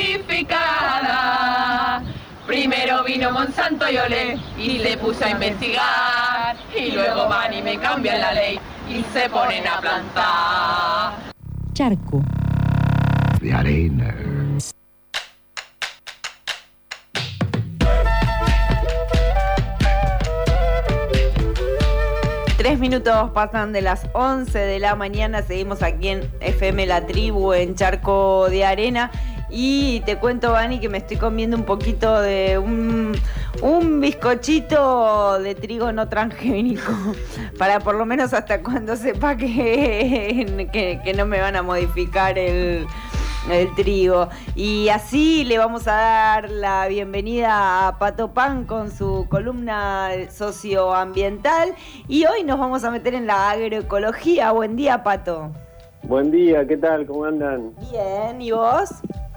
certificada. Primero vino Monsanto y Olé y se puso a investigar. Y luego van y me cambian la ley y se ponen a plantar. Charco. De arena. Tres minutos pasan de las 11 de la mañana, seguimos aquí en FM La Tribu, en Charco de Arena. Y te cuento, Vani, que me estoy comiendo un poquito de un, un bizcochito de trigo no transgénico, para por lo menos hasta cuando sepa que, que, que no me van a modificar el, el trigo. Y así le vamos a dar la bienvenida a Pato Pan con su columna socioambiental. Y hoy nos vamos a meter en la agroecología. Buen día, Pato. Buen día, ¿qué tal? ¿Cómo andan? Bien, ¿y vos?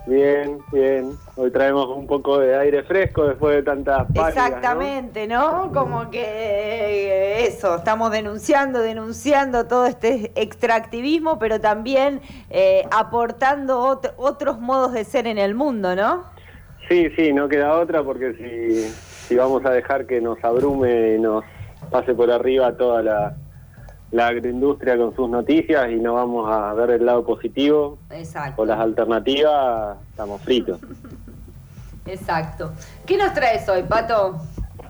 Bien, bien. Hoy traemos un poco de aire fresco después de tantas páginas, Exactamente, ¿no? Como que eh, eso, estamos denunciando, denunciando todo este extractivismo, pero también eh, aportando ot- otros modos de ser en el mundo, ¿no? Sí, sí, no queda otra porque si, si vamos a dejar que nos abrume y nos pase por arriba toda la, la agroindustria con sus noticias y no vamos a ver el lado positivo Exacto. o las alternativas, estamos fritos. Exacto. ¿Qué nos traes hoy, Pato?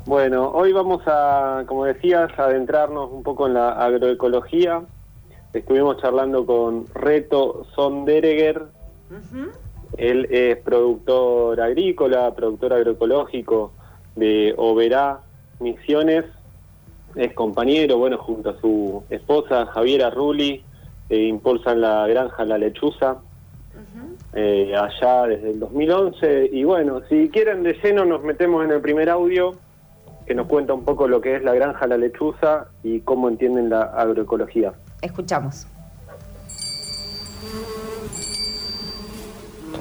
Bueno, hoy vamos a, como decías, adentrarnos un poco en la agroecología. Estuvimos charlando con Reto Sondereger, Ujú. Él es productor agrícola, productor agroecológico de Oberá Misiones. Es compañero, bueno, junto a su esposa Javiera Rulli, eh, impulsan la granja La Lechuza eh, allá desde el 2011. Y bueno, si quieren de lleno nos metemos en el primer audio que nos cuenta un poco lo que es la granja La Lechuza y cómo entienden la agroecología. Escuchamos.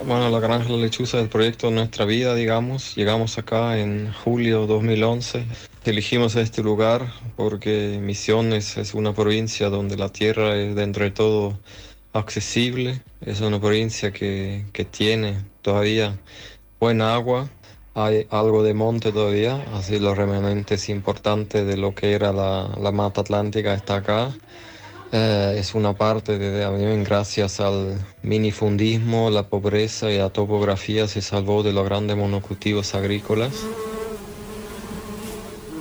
Bueno, la Granja La Lechuza es el proyecto de nuestra vida, digamos. Llegamos acá en julio 2011. Elegimos este lugar porque Misiones es una provincia donde la tierra es dentro de todo accesible. Es una provincia que, que tiene todavía buena agua. Hay algo de monte todavía, así los remanentes importantes de lo que era la, la mata atlántica está acá. Eh, es una parte de también gracias al minifundismo, la pobreza y la topografía se salvó de los grandes monocultivos agrícolas.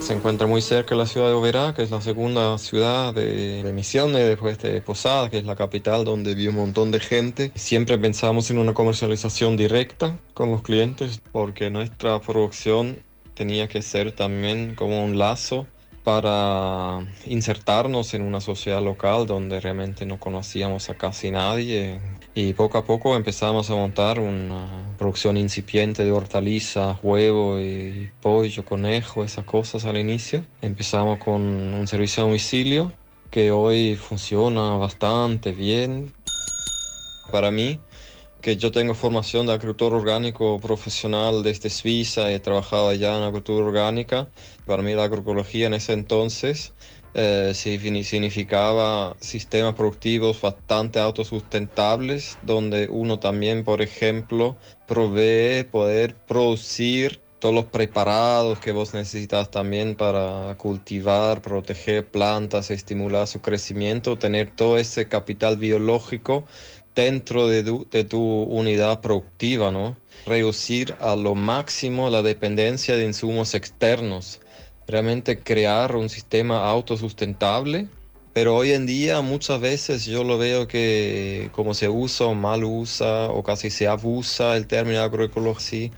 Se encuentra muy cerca de la ciudad de Oberá, que es la segunda ciudad de, de Misiones, después de Posada, que es la capital donde vive un montón de gente. Siempre pensamos en una comercialización directa con los clientes, porque nuestra producción tenía que ser también como un lazo para insertarnos en una sociedad local donde realmente no conocíamos a casi nadie y poco a poco empezamos a montar una producción incipiente de hortalizas, huevo y pollo, conejo, esas cosas al inicio. Empezamos con un servicio a domicilio que hoy funciona bastante bien. Para mí, que yo tengo formación de agricultor orgánico profesional desde Suiza, he trabajado allá en agricultura orgánica. Para mí la agroecología en ese entonces eh, signi- significaba sistemas productivos bastante autosustentables, donde uno también, por ejemplo, provee poder producir todos los preparados que vos necesitas también para cultivar, proteger plantas, estimular su crecimiento, tener todo ese capital biológico dentro de tu, de tu unidad productiva, ¿no? Reducir a lo máximo la dependencia de insumos externos, realmente crear un sistema autosustentable. Pero hoy en día muchas veces yo lo veo que como se usa o mal usa o casi se abusa el término agroecología,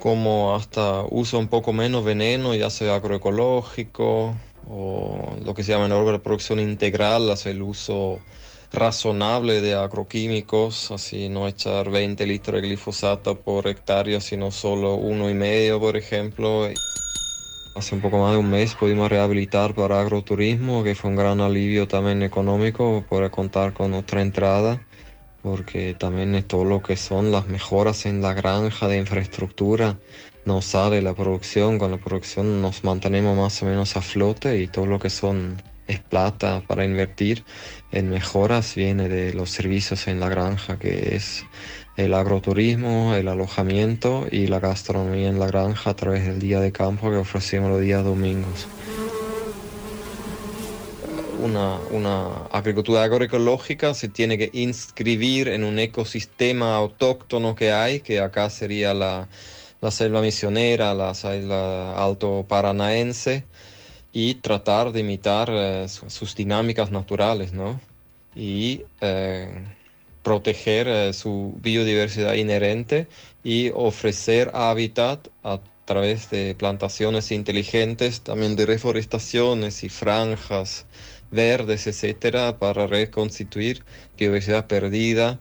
como hasta usa un poco menos veneno y hace agroecológico o lo que se llama en agroproducción integral, hace el uso razonable de agroquímicos, así no echar 20 litros de glifosato por hectárea, sino solo uno y medio, por ejemplo. Hace un poco más de un mes pudimos rehabilitar para agroturismo, que fue un gran alivio también económico poder contar con otra entrada, porque también es todo lo que son las mejoras en la granja de infraestructura. No sale la producción, con la producción nos mantenemos más o menos a flote y todo lo que son es plata para invertir en mejoras viene de los servicios en la granja, que es el agroturismo, el alojamiento y la gastronomía en la granja a través del día de campo que ofrecemos los días domingos. Una, una, agricultura agroecológica se tiene que inscribir en un ecosistema autóctono que hay, que acá sería la, la selva misionera, la selva alto paranaense, y tratar de imitar eh, sus dinámicas naturales, ¿no? Y eh, proteger eh, su biodiversidad inherente y ofrecer hábitat a través de plantaciones inteligentes, también de reforestaciones y franjas verdes, etcétera, para reconstituir biodiversidad perdida.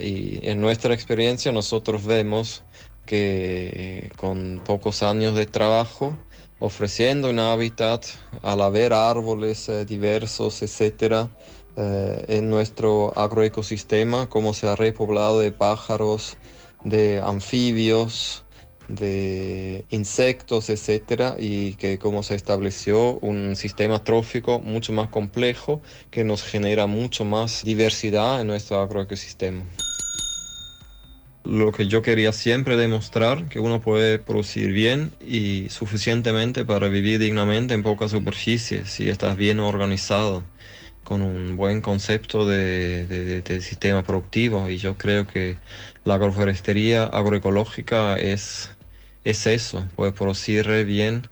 y en nuestra experiencia nosotros vemos que con pocos años de trabajo, ofreciendo un hábitat, al haber árboles eh, diversos, etcétera, eh, en nuestro agroecosistema, como se ha repoblado de pájaros, de anfibios, de insectos, etcétera, y que como se estableció un sistema trófico mucho más complejo que nos genera mucho más diversidad en nuestro agroecosistema lo que yo quería siempre demostrar, que uno puede producir bien y suficientemente para vivir dignamente en poca superficie, si estás bien organizado, con un buen concepto de, sistema productivo. Y yo creo que la agroforestería agroecológica es, es eso, puede producir bien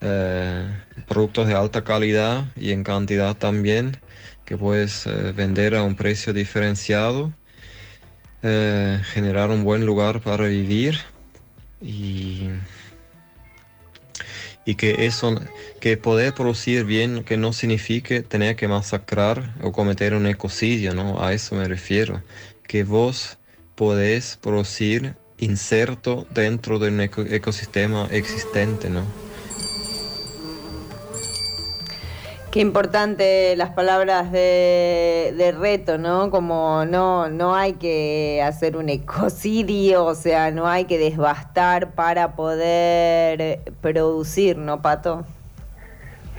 eh, productos de alta calidad y en cantidad también, que puedes eh, vender a un precio diferenciado eh, generar un buen lugar para vivir y, y que eso, que poder producir bien, que no signifique tener que masacrar o cometer un ecocidio, ¿no? A eso me refiero. Que vos podés producir inserto dentro de un ecosistema existente, ¿no? Qué importante las palabras de, reto, ¿no? Como no, no hay que hacer un ecocidio, o sea, no hay que desbastar para poder producir, ¿no, Pato?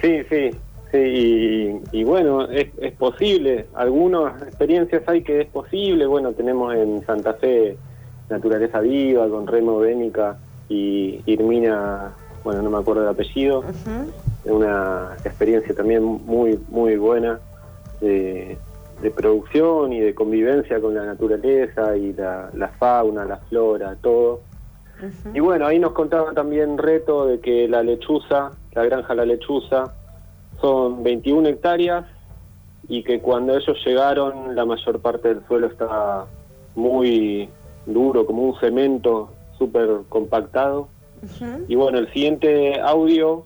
Sí, sí, sí, y, bueno, es, es, posible. Algunas experiencias hay que es posible. Bueno, tenemos en Santa Fe Naturaleza Viva con Remo Bénica y Irmina, bueno, no me acuerdo el apellido una experiencia también muy, muy buena de, producción y de convivencia con la naturaleza y la, fauna, la flora, todo. Y bueno, ahí nos contaba también Reto de que la lechuza, la granja La Lechuza, son 21 hectáreas y que cuando ellos llegaron la mayor parte del suelo estaba muy duro, como un cemento súper compactado. Y bueno, el siguiente audio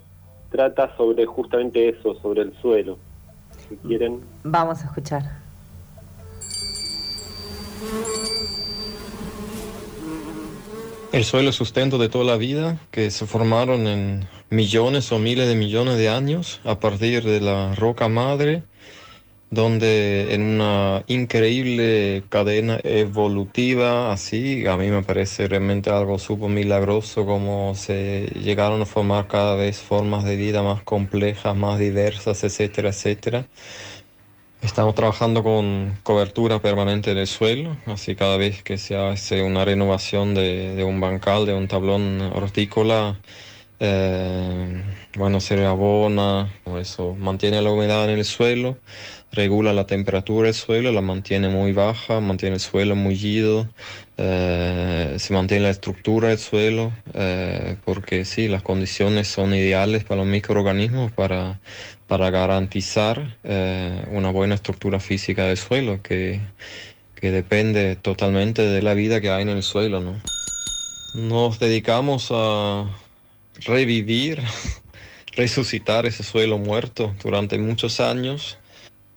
trata sobre justamente eso, sobre el suelo. Si quieren. Vamos a escuchar. El suelo es sustento de toda la vida, que se formaron en millones o miles de millones de años a partir de la roca madre donde en una increíble cadena evolutiva, así, a mí me parece realmente algo súper milagroso como se llegaron a formar cada vez formas de vida más complejas, más diversas, etcétera, etcétera. Estamos trabajando con cobertura permanente del suelo, así cada vez que se hace una renovación de, un bancal, de un tablón hortícola, eh, bueno, se abona, eso mantiene la humedad en el suelo regula la temperatura del suelo, la mantiene muy baja, mantiene el suelo mullido, eh, se mantiene la estructura del suelo, eh, porque sí, las condiciones son ideales para los microorganismos para, para garantizar eh, una buena estructura física del suelo, que, que, depende totalmente de la vida que hay en el suelo. ¿no? Nos dedicamos a revivir, resucitar ese suelo muerto durante muchos años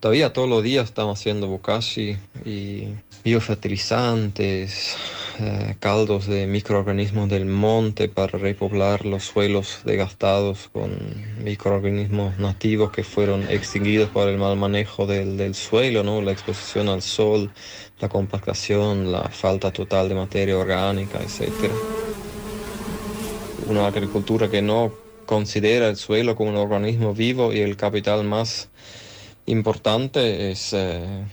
Todavía todos los días estamos haciendo bokashi y biofertilizantes, eh, caldos de microorganismos del monte para repoblar los suelos degastados con microorganismos nativos que fueron extinguidos por el mal manejo del, del suelo, la exposición al sol, la compactación, la falta total de materia orgánica, etc. Una agricultura que no considera el suelo como un organismo vivo y el capital más importante es, eh,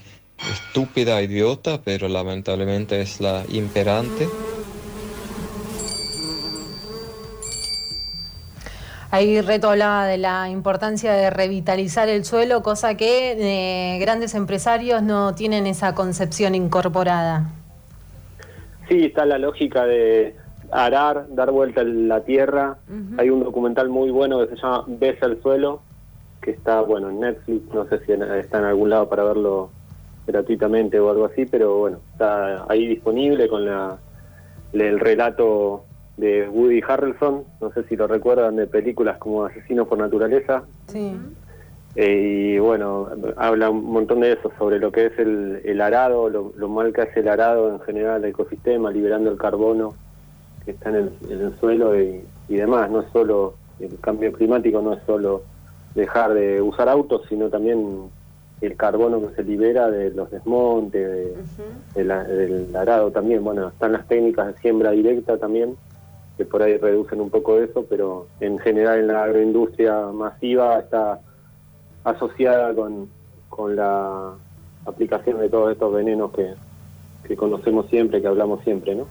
estúpida, idiota, pero lamentablemente es la imperante. Ahí Reto hablaba de la importancia de revitalizar el suelo, cosa que eh, grandes empresarios no tienen esa concepción incorporada. Sí, está la lógica de arar, dar vuelta a la tierra. Hay un documental muy bueno que se llama Besa el suelo, que está bueno en Netflix, no sé si está en algún lado para verlo gratuitamente o algo así, pero bueno, está ahí disponible con la, el relato de Woody Harrelson, no sé si lo recuerdan de películas como Asesino por Naturaleza. Sí. Eh, y bueno, habla un montón de eso, sobre lo que es el, el arado, lo, mal que hace el arado en general el ecosistema, liberando el carbono que está en el, suelo y, demás. No es solo el cambio climático, no es solo dejar de usar autos, sino también el carbono que se libera de los desmontes, del arado también. Bueno, están las técnicas de siembra directa también, que por ahí reducen un poco eso, pero en general en la agroindustria masiva está asociada con, con la aplicación de todos estos venenos que, que conocemos siempre, que hablamos siempre, ¿no?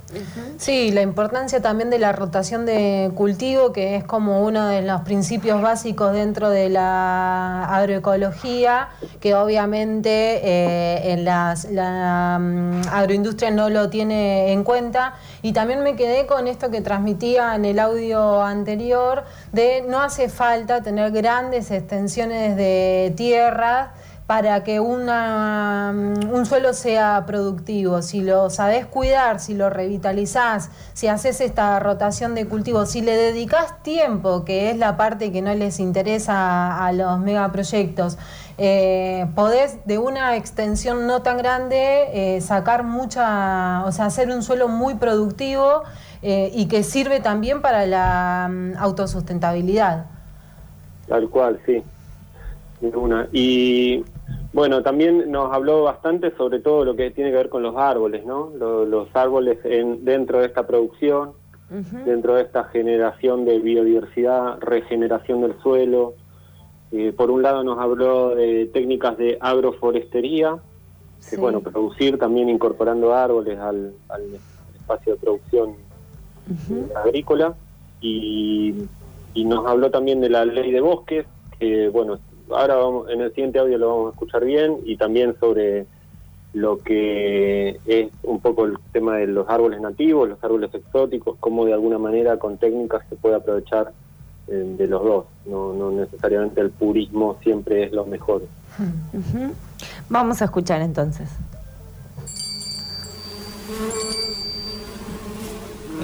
Sí, la importancia también de la rotación de cultivo, que es como uno de los principios básicos dentro de la agroecología, que obviamente eh, en las, la mm, agroindustria no lo tiene en cuenta. Y también me quedé con esto que transmitía en el audio anterior, de no hace falta tener grandes extensiones de tierra para que una, mm, un suelo sea productivo. Si lo sabes cuidar, si lo revitalizás, si haces esta rotación de cultivos, si le dedicas tiempo, que es la parte que no les interesa a, los megaproyectos, eh, podés de una extensión no tan grande eh, sacar mucha, o sea, hacer un suelo muy productivo eh, y que sirve también para la mm, autosustentabilidad. Tal cual, sí. Una. Y bueno, también nos habló bastante sobre todo lo que tiene que ver con los árboles, ¿no? Los, árboles en, dentro de esta producción, dentro de esta generación de biodiversidad, regeneración del suelo. Eh, por un lado nos habló de técnicas de agroforestería, que bueno, producir también incorporando árboles al, espacio de producción agrícola. Y, y nos habló también de la ley de bosques, que bueno, ahora vamos, en el siguiente audio lo vamos a escuchar bien y también sobre lo que es un poco el tema de los árboles nativos, los árboles exóticos, cómo de alguna manera con técnicas se puede aprovechar eh, de los dos. No, no necesariamente el purismo siempre es lo mejor. Vamos a escuchar entonces.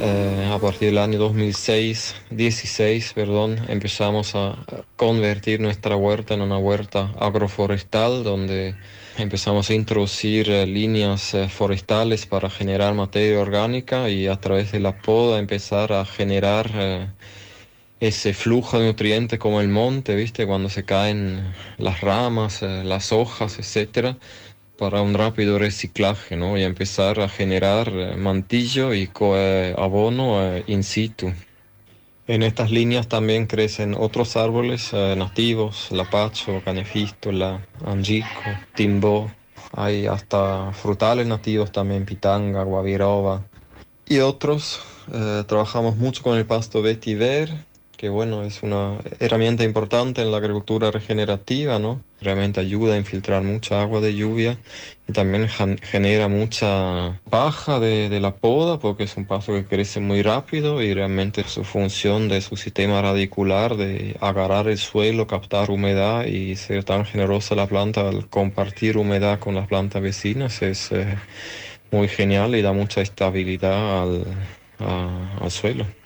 Eh, a partir del año 2006, 16, perdón, empezamos a convertir nuestra huerta en una huerta agroforestal donde empezamos a introducir eh, líneas eh, forestales para generar materia orgánica y a través de la poda empezar a generar ese flujo de nutrientes como el monte, ¿viste? Cuando se caen las ramas, las hojas, etcétera para un rápido reciclaje ¿no? y empezar a generar eh, mantillo y abono eh, in situ. En estas líneas también crecen otros árboles eh, nativos, lapacho, canefístola, angico, timbó. Hay hasta frutales nativos también, pitanga, guaviroba y otros. trabajamos mucho con el pasto vetiver, que bueno, es una herramienta importante en la agricultura regenerativa, ¿no? Realmente ayuda a infiltrar mucha agua de lluvia y también genera mucha paja de, la poda porque es un pasto que crece muy rápido y realmente su función de su sistema radicular de agarrar el suelo, captar humedad y ser tan generosa la planta al compartir humedad con las plantas vecinas es eh, muy genial y da mucha estabilidad al, al suelo.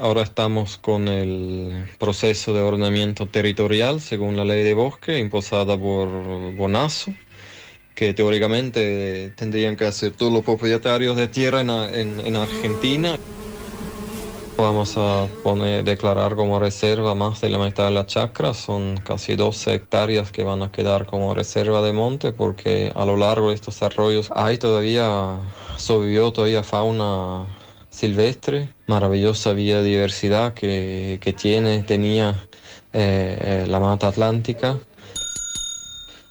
Ahora estamos con el proceso de ordenamiento territorial según la ley de bosque imposada por Bonazo, que teóricamente tendrían que hacer todos los propietarios de tierra en, Argentina. Vamos a poner, declarar como reserva más de la mitad de la chacra, son casi 12 hectáreas que van a quedar como reserva de monte porque a lo largo de estos arroyos hay todavía, sobrevivió todavía fauna silvestre, maravillosa biodiversidad que, que tiene, tenía eh, la mata atlántica.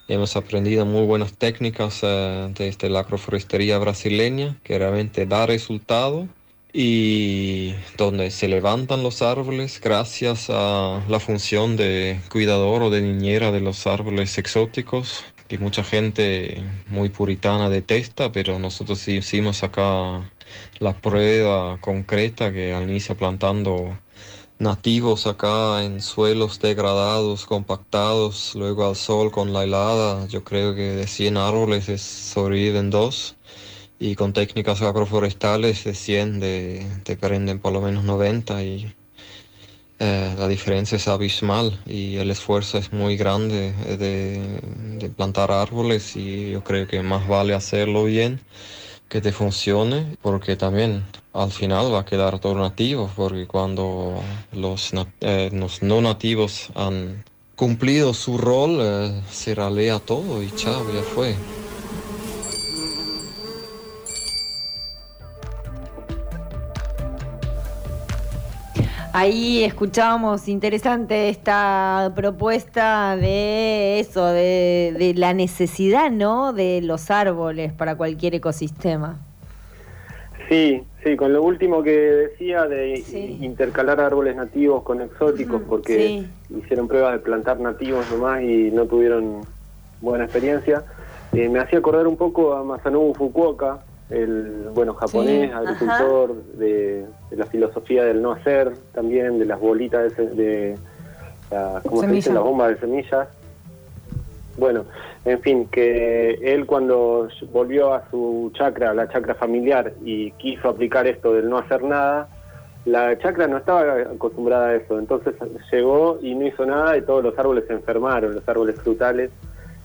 Hemos aprendido muy buenas técnicas eh, desde la agroforestería brasileña que realmente da resultado y donde se levantan los árboles gracias a la función de cuidador o de niñera de los árboles exóticos que mucha gente muy puritana detesta, pero nosotros hicimos acá la prueba concreta que al inicio plantando nativos acá en suelos degradados, compactados, luego al sol con la helada, yo creo que de 100 árboles sobreviven dos. Y con técnicas agroforestales de 100 de, te prenden por lo menos 90 y eh, la diferencia es abismal y el esfuerzo es muy grande de, de, plantar árboles y yo creo que más vale hacerlo bien que te funcione porque también al final va a quedar todo nativo porque cuando los, eh, los no nativos han cumplido su rol eh, se ralea todo y chao, ya fue. Ahí escuchábamos interesante esta propuesta de eso, de, la necesidad, ¿no? De los árboles para cualquier ecosistema. Sí, sí, con lo último que decía de intercalar árboles nativos con exóticos, porque hicieron pruebas de plantar nativos nomás y no tuvieron buena experiencia. Eh, me hacía acordar un poco a Masanobu Fukuoka, el bueno japonés, agricultor de, la filosofía del no hacer, también de las bolitas de, de ¿cómo se dice? Las bombas de semillas. Bueno, en fin, que él cuando volvió a su chacra, la chacra familiar, y quiso aplicar esto del no hacer nada, la chacra no estaba acostumbrada a eso, entonces llegó y no hizo nada y todos los árboles se enfermaron, los árboles frutales.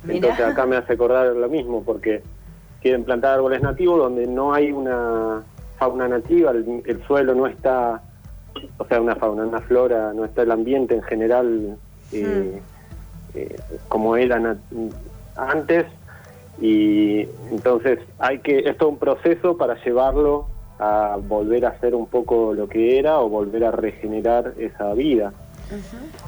Entonces acá me hace acordar lo mismo, porque quieren plantar árboles nativos donde no hay una fauna nativa, el, suelo no está, o sea, una fauna, una flora, no está el ambiente en general eh, hmm. eh, como era antes y entonces hay que, esto es un proceso para llevarlo a volver a ser un poco lo que era o volver a regenerar esa vida.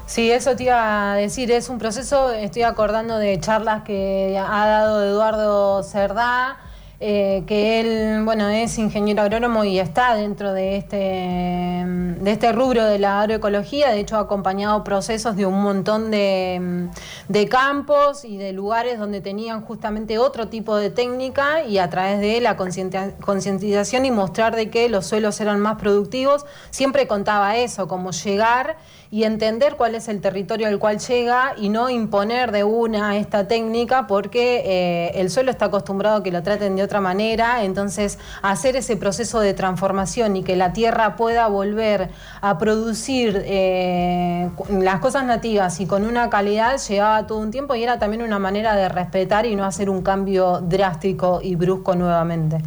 Sí, eso te iba a decir, es un proceso, estoy acordando de charlas que ha dado Eduardo Cerdá, eh, que él, bueno, es ingeniero agrónomo y está dentro de este, de este rubro de la agroecología, de hecho ha acompañado procesos de un montón de, de campos y de lugares donde tenían justamente otro tipo de técnica y a través de la concientización y mostrar de que los suelos eran más productivos, siempre contaba eso, como llegar y entender cuál es el territorio al cual llega y no imponer de una esta técnica porque eh, el suelo está acostumbrado a que lo traten de otra manera, entonces hacer ese proceso de transformación y que la tierra pueda volver a producir eh, las cosas nativas y con una calidad llevaba todo un tiempo y era también una manera de respetar y no hacer un cambio drástico y brusco nuevamente.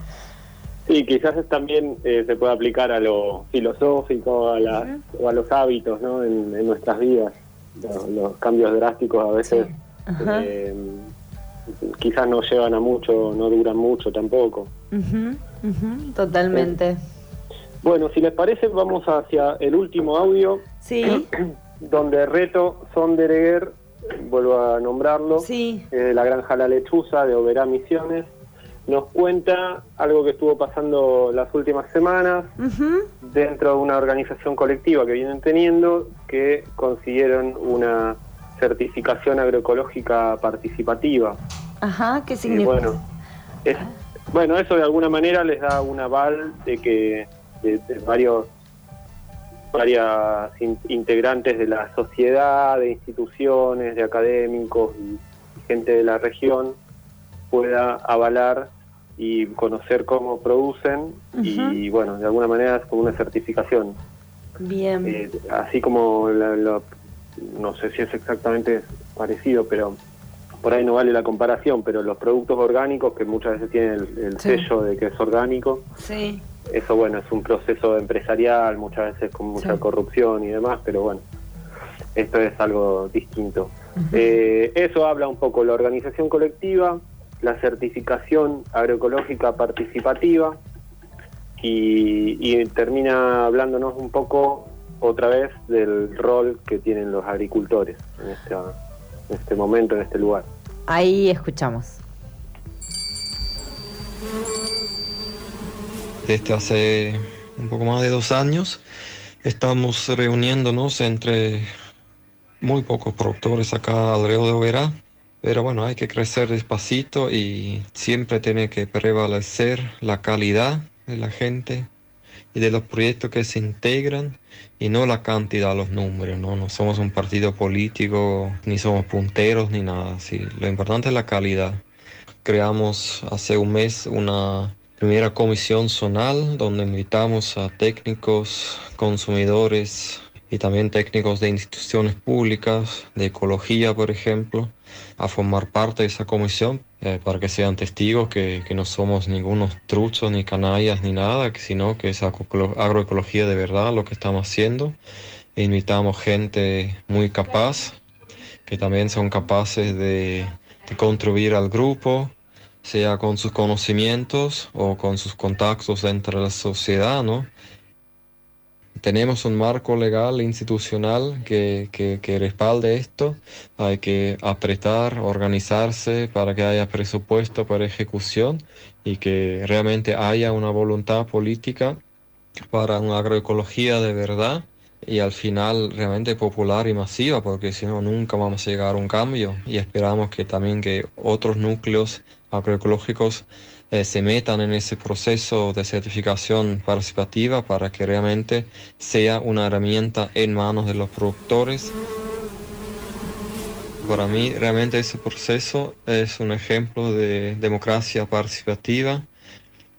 Sí, quizás también eh, se puede aplicar a lo filosófico a la, o a los hábitos ¿no? en, nuestras vidas. Los, cambios drásticos a veces eh, quizás no llevan a mucho, no duran mucho tampoco. Totalmente. Eh, bueno, si les parece, vamos hacia el último audio. Sí. donde Reto Sondereguer, vuelvo a nombrarlo, sí. la Granja La Lechuza de Oberá Misiones nos cuenta algo que estuvo pasando las últimas semanas dentro de una organización colectiva que vienen teniendo que consiguieron una certificación agroecológica participativa. Ajá, ¿qué significa? bueno, bueno, eso de alguna manera les da un aval de que de, varios varias integrantes de la sociedad, de instituciones, de académicos y gente de la región pueda avalar y conocer cómo producen y bueno, de alguna manera es como una certificación. Bien. Eh, así como, no sé si es exactamente parecido, pero por ahí no vale la comparación, pero los productos orgánicos que muchas veces tienen el, sello de que es orgánico, sí. eso bueno, es un proceso empresarial, muchas veces con mucha corrupción y demás, pero bueno, esto es algo distinto. Eh, eso habla un poco la organización colectiva, la certificación agroecológica participativa y, termina hablándonos un poco otra vez del rol que tienen los agricultores en, este momento, en este lugar. Ahí escuchamos. Desde hace un poco más de dos años estamos reuniéndonos entre muy pocos productores acá alrededor de Oberá, pero bueno, hay que crecer despacito y siempre tiene que prevalecer la calidad de la gente y de los proyectos que se integran y no la cantidad, los números, ¿no? No somos un partido político, ni somos punteros, ni nada. Sí, lo importante es la calidad. Creamos hace un mes una primera comisión zonal donde invitamos a técnicos, consumidores y también técnicos de instituciones públicas, de ecología, por ejemplo, a formar parte de esa comisión eh, para que sean testigos que, que, no somos ningunos truchos ni canallas ni nada, sino que es agroecología de verdad lo que estamos haciendo. Invitamos gente muy capaz, que también son capaces de, de contribuir al grupo, sea con sus conocimientos o con sus contactos dentro de la sociedad, ¿no? Tenemos un marco legal institucional que, que, respalde esto. Hay que apretar, organizarse para que haya presupuesto para ejecución y que realmente haya una voluntad política para una agroecología de verdad y al final realmente popular y masiva, porque si no nunca vamos a llegar a un cambio y esperamos que también que otros núcleos agroecológicos eh, se metan en ese proceso de certificación participativa para que realmente sea una herramienta en manos de los productores. Para mí realmente ese proceso es un ejemplo de democracia participativa,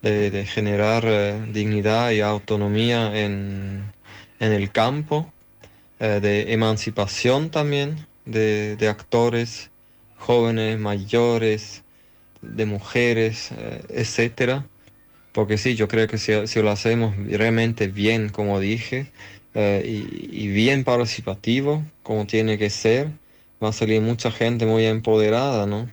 de, generar eh, dignidad y autonomía en, el campo, eh, de emancipación también de, de actores jóvenes, mayores, de mujeres, eh, etcétera. Porque sí, yo creo que si, lo hacemos realmente bien, como dije, eh, y, bien participativo, como tiene que ser, va a salir mucha gente muy empoderada, ¿no?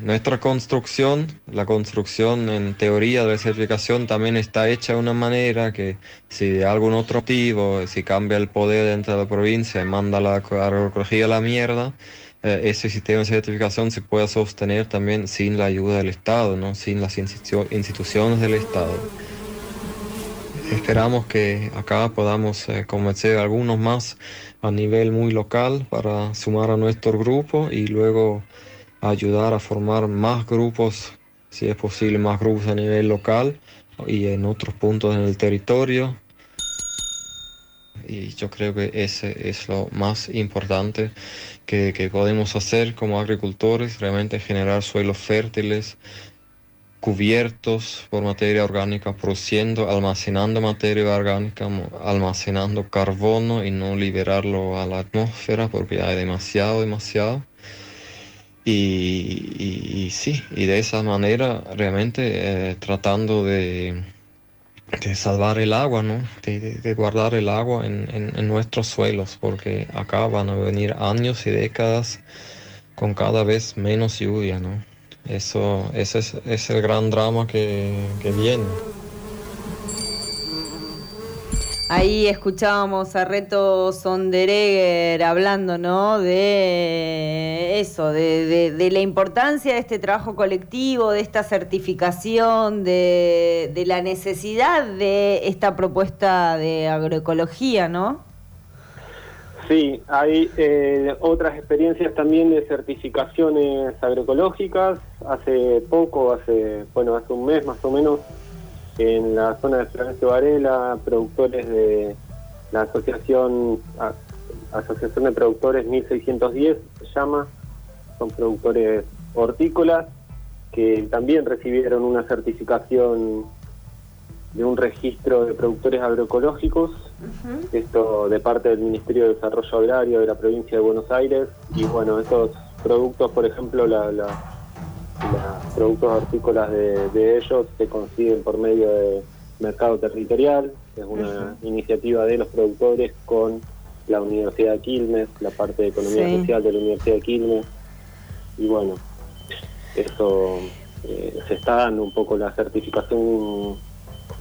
Nuestra construcción, la construcción en teoría de certificación también está hecha de una manera que si de algún otro motivo, si cambia el poder dentro de la provincia y manda la agroecología a la mierda, ese sistema de certificación se pueda sostener también sin la ayuda del Estado, ¿no? sin las instituciones del Estado. Esperamos que acá podamos eh, convencer a algunos más a nivel muy local para sumar a nuestro grupo y luego ayudar a formar más grupos, si es posible, más grupos a nivel local y en otros puntos en el territorio y yo creo que ese es lo más importante que, que podemos hacer como agricultores, realmente generar suelos fértiles, cubiertos por materia orgánica, produciendo, almacenando materia orgánica, almacenando carbono y no liberarlo a la atmósfera porque hay demasiado, demasiado. Y, y, sí, y de esa manera realmente eh, tratando de, de salvar el agua, ¿no? De, guardar el agua en, nuestros suelos, porque acá van a venir años y décadas con cada vez menos lluvia, ¿no? Eso, ese es, el gran drama que, que viene. Ahí escuchábamos a Reto Sonderegger hablando, ¿no? De eso, de, la importancia de este trabajo colectivo, de esta certificación, de, la necesidad de esta propuesta de agroecología, ¿no? Sí, hay eh, otras experiencias también de certificaciones agroecológicas. Hace poco, hace, bueno, hace un mes más o menos, en la zona de Florencio Varela, productores de la asociación Asociación de Productores 1610 se llama, son productores hortícolas que también recibieron una certificación de un registro de productores agroecológicos, esto de parte del Ministerio de Desarrollo Agrario de la provincia de Buenos Aires, y bueno, estos productos, por ejemplo, la los productos hortícolas de, ellos se consiguen por medio de mercado territorial, es una iniciativa de los productores con la Universidad de Quilmes, la parte de economía social de la Universidad de Quilmes, y bueno, eso eh, se está dando un poco la certificación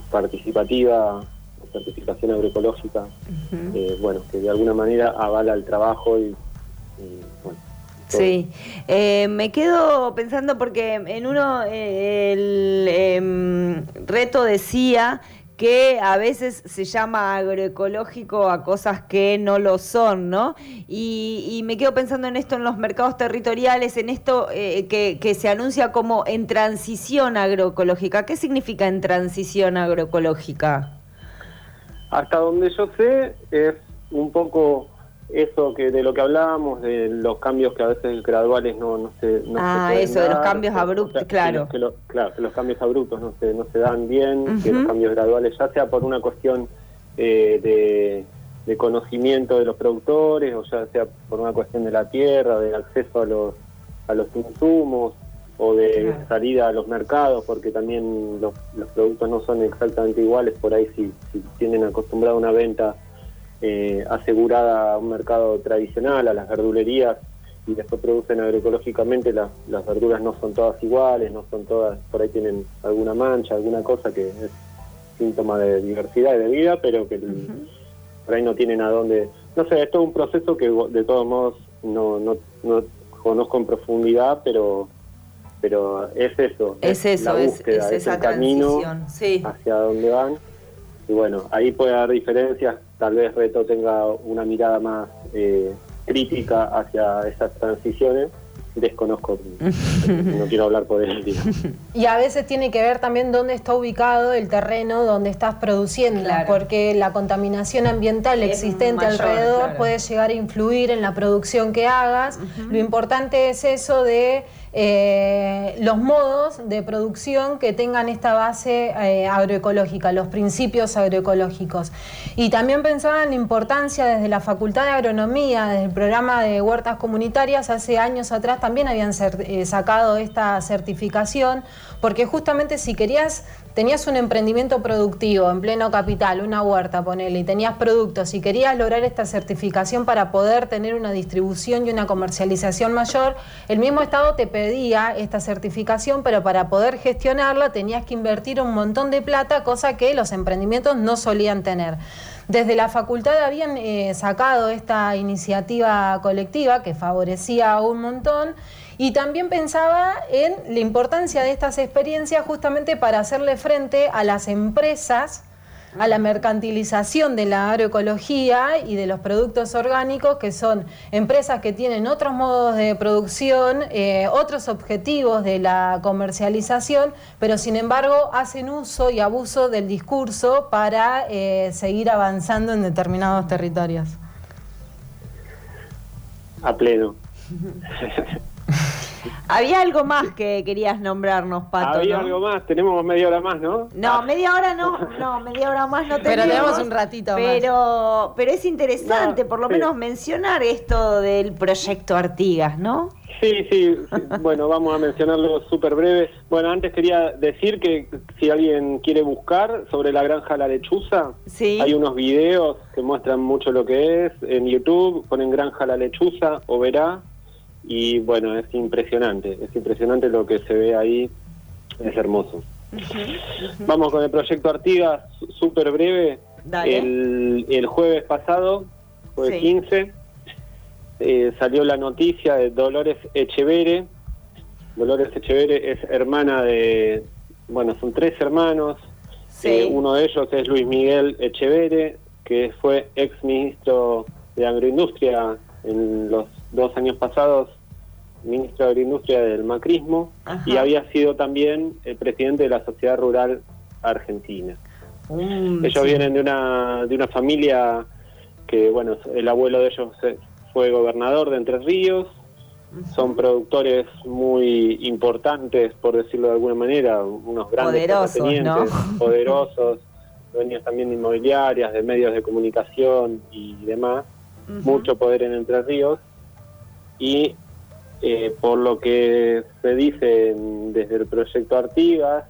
participativa, certificación agroecológica, eh, bueno, que de alguna manera avala el trabajo y, bueno, Sí, eh, me quedo pensando porque en uno eh, el em, reto decía que a veces se llama agroecológico a cosas que no lo son, ¿no? Y, me quedo pensando en esto en los mercados territoriales, en esto eh, que, que, se anuncia como en transición agroecológica. ¿Qué significa en transición agroecológica? Hasta donde yo sé es un poco eso que de lo que hablábamos, de los cambios que a veces graduales no, no se no Ah, eso, de los cambios abruptos, claro. Que, claro, que los cambios abruptos no se, no se dan bien, que los cambios graduales, ya sea por una cuestión eh, de, de, conocimiento de los productores, o ya sea por una cuestión de la tierra, de acceso a los, a los insumos, o de salida a los mercados, porque también los, los productos no son exactamente iguales, por ahí si, si tienen acostumbrado a una venta eh, asegurada a un mercado tradicional, a las verdulerías, y después producen agroecológicamente, las, las verduras no son todas iguales, no son todas, por ahí tienen alguna mancha, alguna cosa que es síntoma de diversidad y de vida, pero que por ahí no tienen a dónde... No sé, es todo un proceso que de todos modos no, no, no conozco en profundidad, pero pero es eso. Es, eso, es, esa camino hacia dónde van. Y bueno, ahí puede haber diferencias tal vez Reto tenga una mirada más eh, crítica hacia esas transiciones. Desconozco, no quiero hablar por él. Y a veces tiene que ver también dónde está ubicado el terreno donde estás produciendo, porque la contaminación ambiental existente alrededor puede llegar a influir en la producción que hagas. Lo importante es eso de eh, los modos de producción que tengan esta base eh, agroecológica, los principios agroecológicos. Y también pensaba en la importancia desde la Facultad de Agronomía, desde el programa de huertas comunitarias, hace años atrás también habían eh, sacado esta certificación, porque justamente si querías tenías un emprendimiento productivo en pleno capital, una huerta, ponele, y tenías productos y querías lograr esta certificación para poder tener una distribución y una comercialización mayor, el mismo Estado te pedía esta certificación, pero para poder gestionarla tenías que invertir un montón de plata, cosa que los emprendimientos no solían tener. Desde la facultad habían eh, sacado esta iniciativa colectiva que favorecía un montón y también pensaba en la importancia de estas experiencias justamente para hacerle frente a las empresas a la mercantilización de la agroecología y de los productos orgánicos, que son empresas que tienen otros modos de producción, eh, otros objetivos de la comercialización, pero sin embargo hacen uso y abuso del discurso para eh, seguir avanzando en determinados territorios. A pleno. Había algo más que querías nombrarnos, Pato. Había algo más, tenemos media hora más, ¿no? No, media hora no, no, media hora más no tenemos. Pero tenemos un ratito pero, más. Pero es interesante, por lo menos, mencionar esto del proyecto Artigas, ¿no? Sí, sí, bueno, vamos a mencionarlo súper breve. Bueno, antes quería decir que si alguien quiere buscar sobre la granja La Lechuza, hay unos videos que muestran mucho lo que es. En YouTube ponen Granja La Lechuza o verá y bueno, es impresionante, es impresionante lo que se ve ahí, es hermoso. Vamos con el proyecto Artigas, súper breve. El, el, jueves pasado, jueves 15, eh, salió la noticia de Dolores Echevere. Dolores Echevere es hermana de, bueno, son tres hermanos. Eh, uno de ellos es Luis Miguel Echevere, que fue ex ministro de Agroindustria en los dos años pasados ministro de Agroindustria del macrismo y había sido también el presidente de la Sociedad Rural Argentina. Mm, ellos vienen de una, de una familia que, bueno, el abuelo de ellos fue gobernador de Entre Ríos, son productores muy importantes, por decirlo de alguna manera, unos grandes poderosos, poderosos, dueños también de inmobiliarias, de medios de comunicación y demás, mucho poder en Entre Ríos y eh, por lo que se dice desde el proyecto Artigas,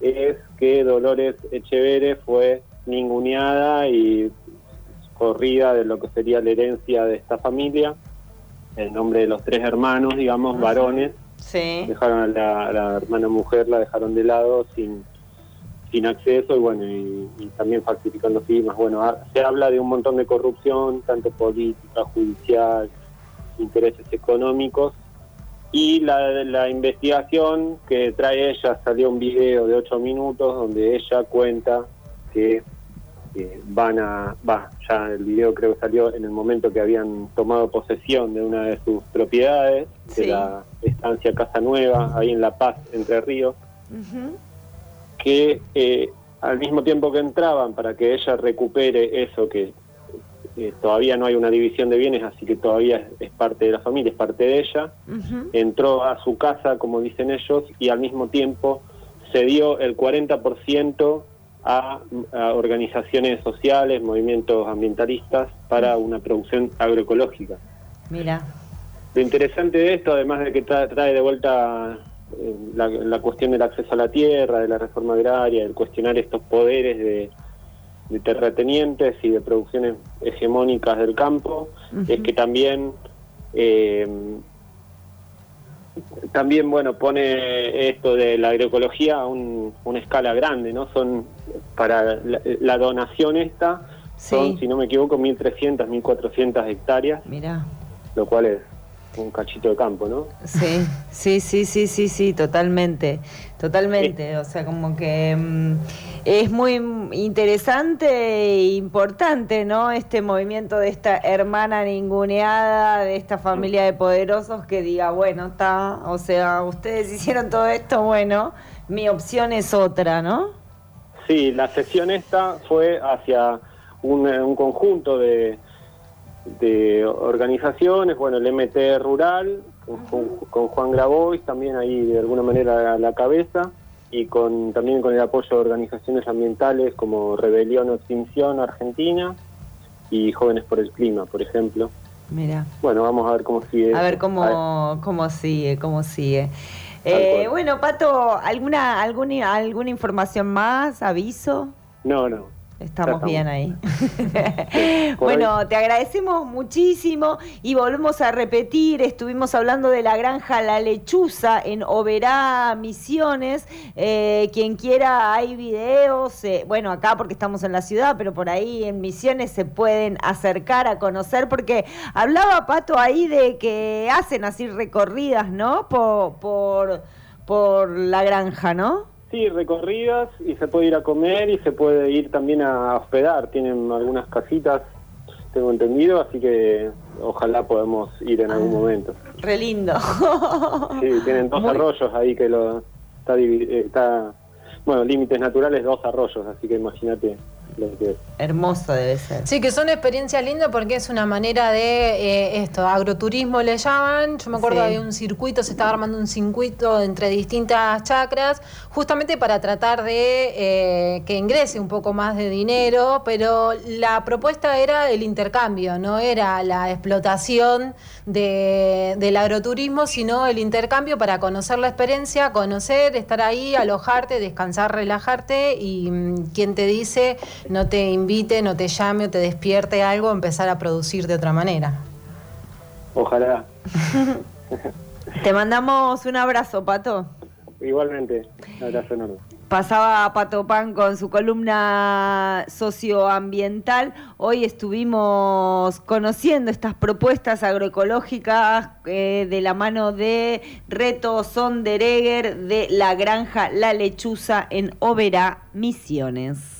es que Dolores Echevere fue ninguneada y corrida de lo que sería la herencia de esta familia, el nombre de los tres hermanos, digamos, varones. Dejaron a la, hermana mujer, la dejaron de lado sin, sin acceso y bueno, y, también falsificando firmas. Bueno, se habla de un montón de corrupción, tanto política, judicial, intereses económicos. Y la, la investigación que trae ella salió un video de ocho minutos donde ella cuenta que eh, van a, va, ya el video creo que salió en el momento que habían tomado posesión de una de sus propiedades, Sí. de la estancia Casa Nueva, ahí en La Paz, Entre Ríos, Ujú. Que eh, al mismo tiempo que entraban para que ella recupere eso que eh, todavía no hay una división de bienes, así que todavía es, parte de la familia, es parte de ella, entró a su casa, como dicen ellos, y al mismo tiempo cedió el 40% a, a organizaciones sociales, movimientos ambientalistas para una producción agroecológica. Mira. Lo interesante de esto, además de que tra- trae de vuelta la, la cuestión del acceso a la tierra, de la reforma agraria, el cuestionar estos poderes de, de terratenientes y de producciones hegemónicas del campo, es que también eh, también bueno pone esto de la agroecología a un- una escala grande, ¿no? Son para la, la donación esta son, si no me equivoco, 1.300, 1.400 hectáreas Mira. lo cual es un cachito de campo, ¿no? Sí, sí, sí, sí, sí, sí, totalmente, totalmente. O sea, como que mm, es muy interesante e importante, ¿no? Este movimiento de esta hermana ninguneada, de esta familia de poderosos que diga, bueno, está, o sea, ustedes hicieron todo esto, bueno, mi opción es otra, ¿no? Sí, la sesión esta fue hacia un, un conjunto de, de organizaciones, bueno, el MT Rural, con, con- con Juan Grabois también ahí de alguna manera a la cabeza, y con también con el apoyo de organizaciones ambientales como Rebelión o Extinción Argentina y Jóvenes por el Clima, por ejemplo. Mira. Bueno, vamos a ver cómo sigue. A ver cómo, cómo sigue, cómo sigue. Eh, bueno, Pato, ¿alguna, alguna, ¿alguna información más? ¿Aviso? No, no. Estamos bien ahí. Bueno, te agradecemos muchísimo y volvemos a repetir, estuvimos hablando de la granja La Lechuza en Oberá, Misiones. Eh, quien quiera, hay videos, eh, bueno, acá porque estamos en la ciudad, pero por ahí en Misiones se pueden acercar a conocer, porque hablaba Pato ahí de que hacen así recorridas, ¿no? Por, por, por la granja, ¿no? Sí, recorridas y se puede ir a comer y se puede ir también a hospedar. Tienen algunas casitas, tengo entendido, así que ojalá podamos ir en algún momento. Re lindo. Sí, tienen dos Muy- arroyos ahí que lo está, eh, está bueno, límites naturales, dos arroyos, así que imagínate lo que es. Hermoso debe ser. Sí, que son experiencias lindas porque es una manera de eh, esto, agroturismo le llaman. Yo me acuerdo Sí. había un circuito, se estaba armando un circuito entre distintas chacras, justamente para tratar de eh, que ingrese un poco más de dinero, pero la propuesta era el intercambio, no era la explotación de- del agroturismo, sino el intercambio para conocer la experiencia, conocer, estar ahí, alojarte, descansar, relajarte y mm, quien te dice no te invite, no te llame o te despierte algo, empezar a producir de otra manera. Ojalá. Te mandamos un abrazo, Pato. Igualmente, un abrazo enorme. Pasaba Pato Pan con su columna socioambiental. Hoy estuvimos conociendo estas propuestas agroecológicas eh, de la mano de Reto Sonderegger de la granja La Lechuza en Oberá, Misiones.